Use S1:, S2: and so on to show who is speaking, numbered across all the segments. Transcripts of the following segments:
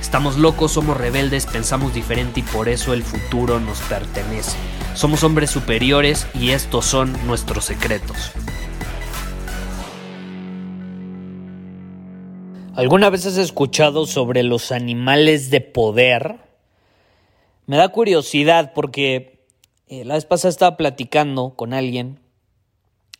S1: Estamos locos, somos rebeldes, pensamos diferente y por eso el futuro nos pertenece. Somos hombres superiores y estos son nuestros secretos. ¿Alguna vez has escuchado sobre los animales de poder? Me da curiosidad porque eh, la vez pasada estaba platicando con alguien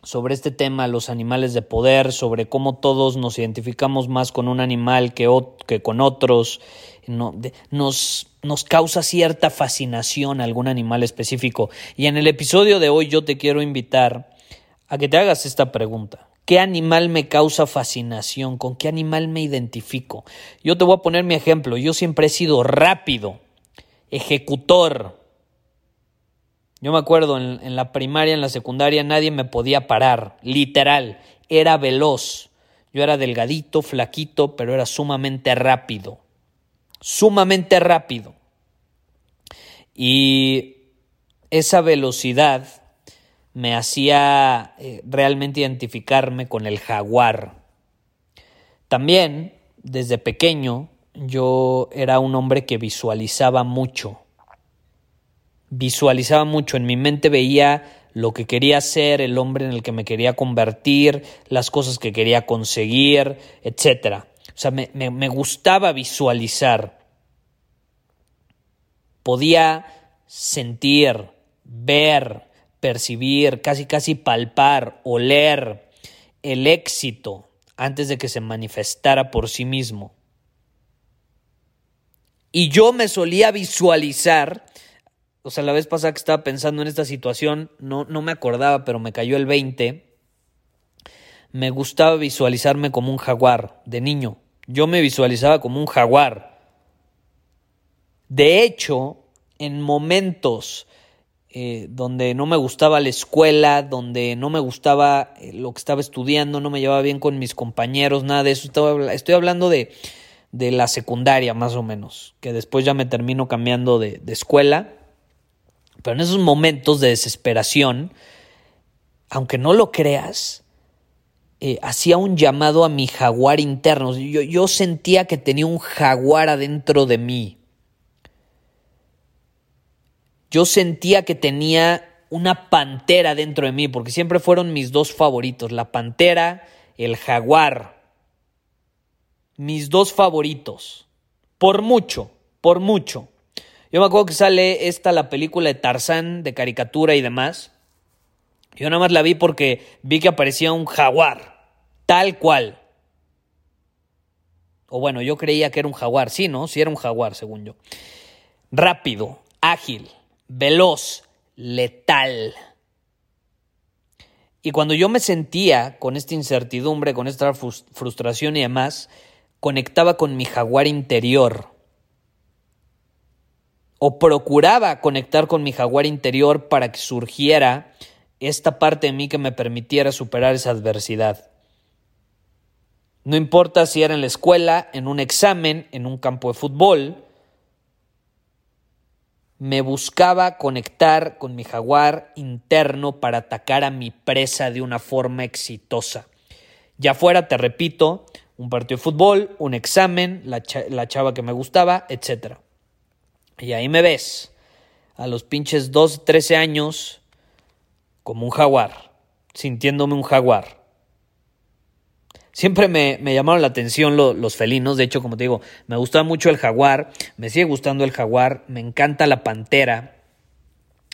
S1: sobre este tema, los animales de poder, sobre cómo todos nos identificamos más con un animal que, que con otros, nos, nos causa cierta fascinación algún animal específico. Y en el episodio de hoy yo te quiero invitar a que te hagas esta pregunta. ¿Qué animal me causa fascinación? ¿Con qué animal me identifico? Yo te voy a poner mi ejemplo. Yo siempre he sido rápido ejecutor. Yo me acuerdo en, la primaria, en la secundaria, nadie me podía parar, literal, era veloz. Yo era delgadito, flaquito, pero era sumamente rápido, sumamente rápido. Y esa velocidad me hacía eh, realmente identificarme con el jaguar. También, desde pequeño, yo era un hombre que visualizaba mucho. Visualizaba mucho, en mi mente veía lo que quería ser, el hombre en el que me quería convertir, las cosas que quería conseguir, etc. O sea, me, me gustaba visualizar. Podía sentir, ver, percibir, casi casi palpar, oler el éxito antes de que se manifestara por sí mismo. Y yo me solía visualizar, o sea, la vez pasada que estaba pensando en esta situación, no, no me acordaba, pero me cayó el 20. Me gustaba visualizarme como un jaguar de niño. Yo me visualizaba como un jaguar. De hecho, en momentos eh, donde no me gustaba la escuela, donde no me gustaba eh, lo que estaba estudiando, no me llevaba bien con mis compañeros, nada de eso. estoy hablando de de la secundaria más o menos, que después ya me termino cambiando de, escuela. Pero en esos momentos de desesperación, aunque no lo creas, eh, hacía un llamado a mi jaguar interno. Yo, yo sentía que tenía un jaguar adentro de mí. Yo sentía que tenía una pantera dentro de mí, porque siempre fueron mis dos favoritos, la pantera, el jaguar mis dos favoritos. Por mucho, por mucho. Yo me acuerdo que sale esta, la película de Tarzán, de caricatura y demás. Yo nada más la vi porque vi que aparecía un jaguar, tal cual. O bueno, yo creía que era un jaguar, sí, ¿no? Sí era un jaguar, según yo. Rápido, ágil, veloz, letal. Y cuando yo me sentía con esta incertidumbre, con esta frustración y demás, conectaba con mi jaguar interior o procuraba conectar con mi jaguar interior para que surgiera esta parte de mí que me permitiera superar esa adversidad. No importa si era en la escuela, en un examen, en un campo de fútbol, me buscaba conectar con mi jaguar interno para atacar a mi presa de una forma exitosa. Ya fuera, te repito, un partido de fútbol, un examen, la, chava que me gustaba, etc. Y ahí me ves, a los pinches 12, 13 años, como un jaguar, sintiéndome un jaguar. Siempre me, llamaron la atención los felinos, de hecho, como te digo, me gustaba mucho el jaguar, me sigue gustando el jaguar, me encanta la pantera.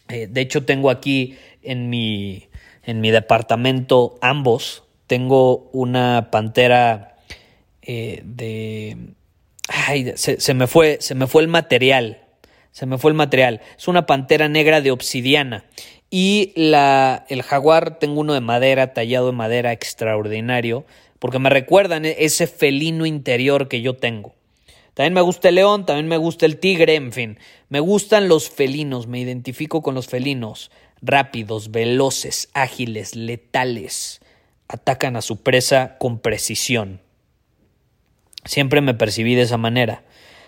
S1: Eh, de hecho, tengo aquí en mi, en mi departamento ambos. Tengo una pantera eh, de... Ay, se, me fue, se me fue el material. Se me fue el material. Es una pantera negra de obsidiana. Y la, el jaguar, tengo uno de madera, tallado de madera extraordinario, porque me recuerdan e, ese felino interior que yo tengo. También me gusta el león, también me gusta el tigre, en fin. Me gustan los felinos, me identifico con los felinos. Rápidos, veloces, ágiles, letales. Atacan a su presa con precisión. Siempre me percibí de esa manera.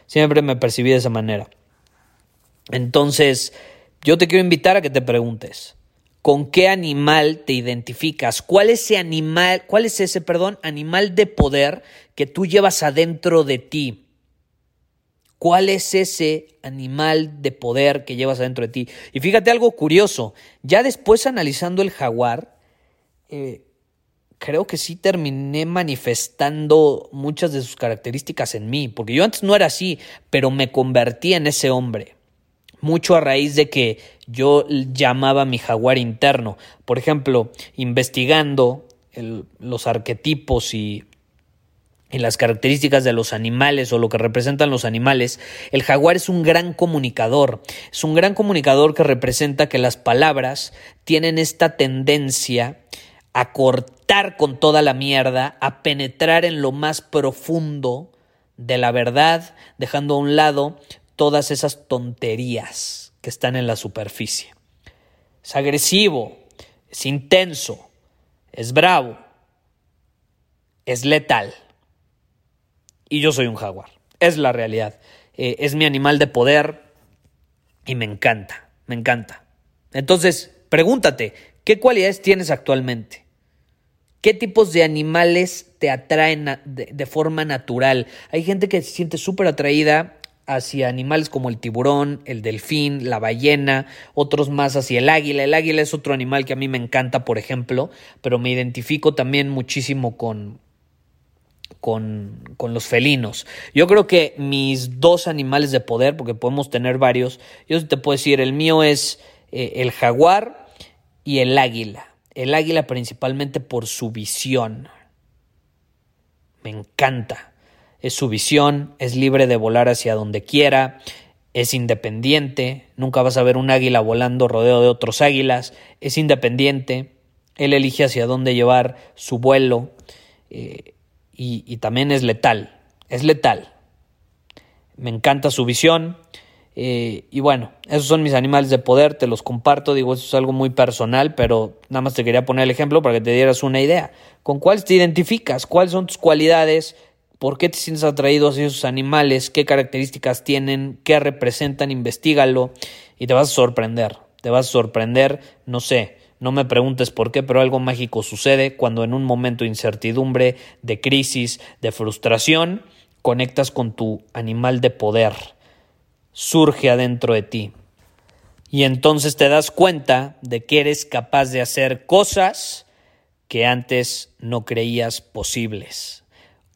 S1: Siempre me percibí de esa manera. Entonces, yo te quiero invitar a que te preguntes, ¿con qué animal te identificas? ¿Cuál es ese animal, cuál es ese, perdón, animal de poder que tú llevas adentro de ti? ¿Cuál es ese animal de poder que llevas adentro de ti? Y fíjate algo curioso, ya después analizando el jaguar, eh, creo que sí terminé manifestando muchas de sus características en mí, porque yo antes no era así, pero me convertí en ese hombre. Mucho a raíz de que yo llamaba mi jaguar interno. Por ejemplo, investigando los arquetipos y, las características de los animales o lo que representan los animales, el jaguar es un gran comunicador. Es un gran comunicador que representa que las palabras tienen esta tendencia a cortar con toda la mierda, a penetrar en lo más profundo de la verdad, dejando a un lado todas esas tonterías que están en la superficie. Es agresivo, es intenso, es bravo, es letal. Y yo soy un jaguar, es la realidad. Eh, es mi animal de poder y me encanta, me encanta. Entonces, pregúntate, ¿qué cualidades tienes actualmente? ¿Qué tipos de animales te atraen de, forma natural? Hay gente que se siente súper atraída hacia animales como el tiburón, el delfín, la ballena, otros más hacia el águila. El águila es otro animal que a mí me encanta, por ejemplo, pero me identifico también muchísimo con, con, con, los felinos. Yo creo que mis dos animales de poder, porque podemos tener varios, yo te puedo decir, el mío es eh, el jaguar y el águila el águila principalmente por su visión. Me encanta. Es su visión, es libre de volar hacia donde quiera, es independiente, nunca vas a ver un águila volando rodeado de otros águilas, es independiente, él elige hacia dónde llevar su vuelo eh, y, y también es letal, es letal. Me encanta su visión, eh, y bueno, esos son mis animales de poder, te los comparto, digo, eso es algo muy personal, pero nada más te quería poner el ejemplo para que te dieras una idea. ¿Con cuáles te identificas? ¿Cuáles son tus cualidades? ¿Por qué te sientes atraído hacia esos animales? ¿Qué características tienen? ¿Qué representan? Investígalo y te vas a sorprender. Te vas a sorprender, no sé, no me preguntes por qué, pero algo mágico sucede cuando en un momento de incertidumbre, de crisis, de frustración, conectas con tu animal de poder surge adentro de ti. Y entonces te das cuenta de que eres capaz de hacer cosas que antes no creías posibles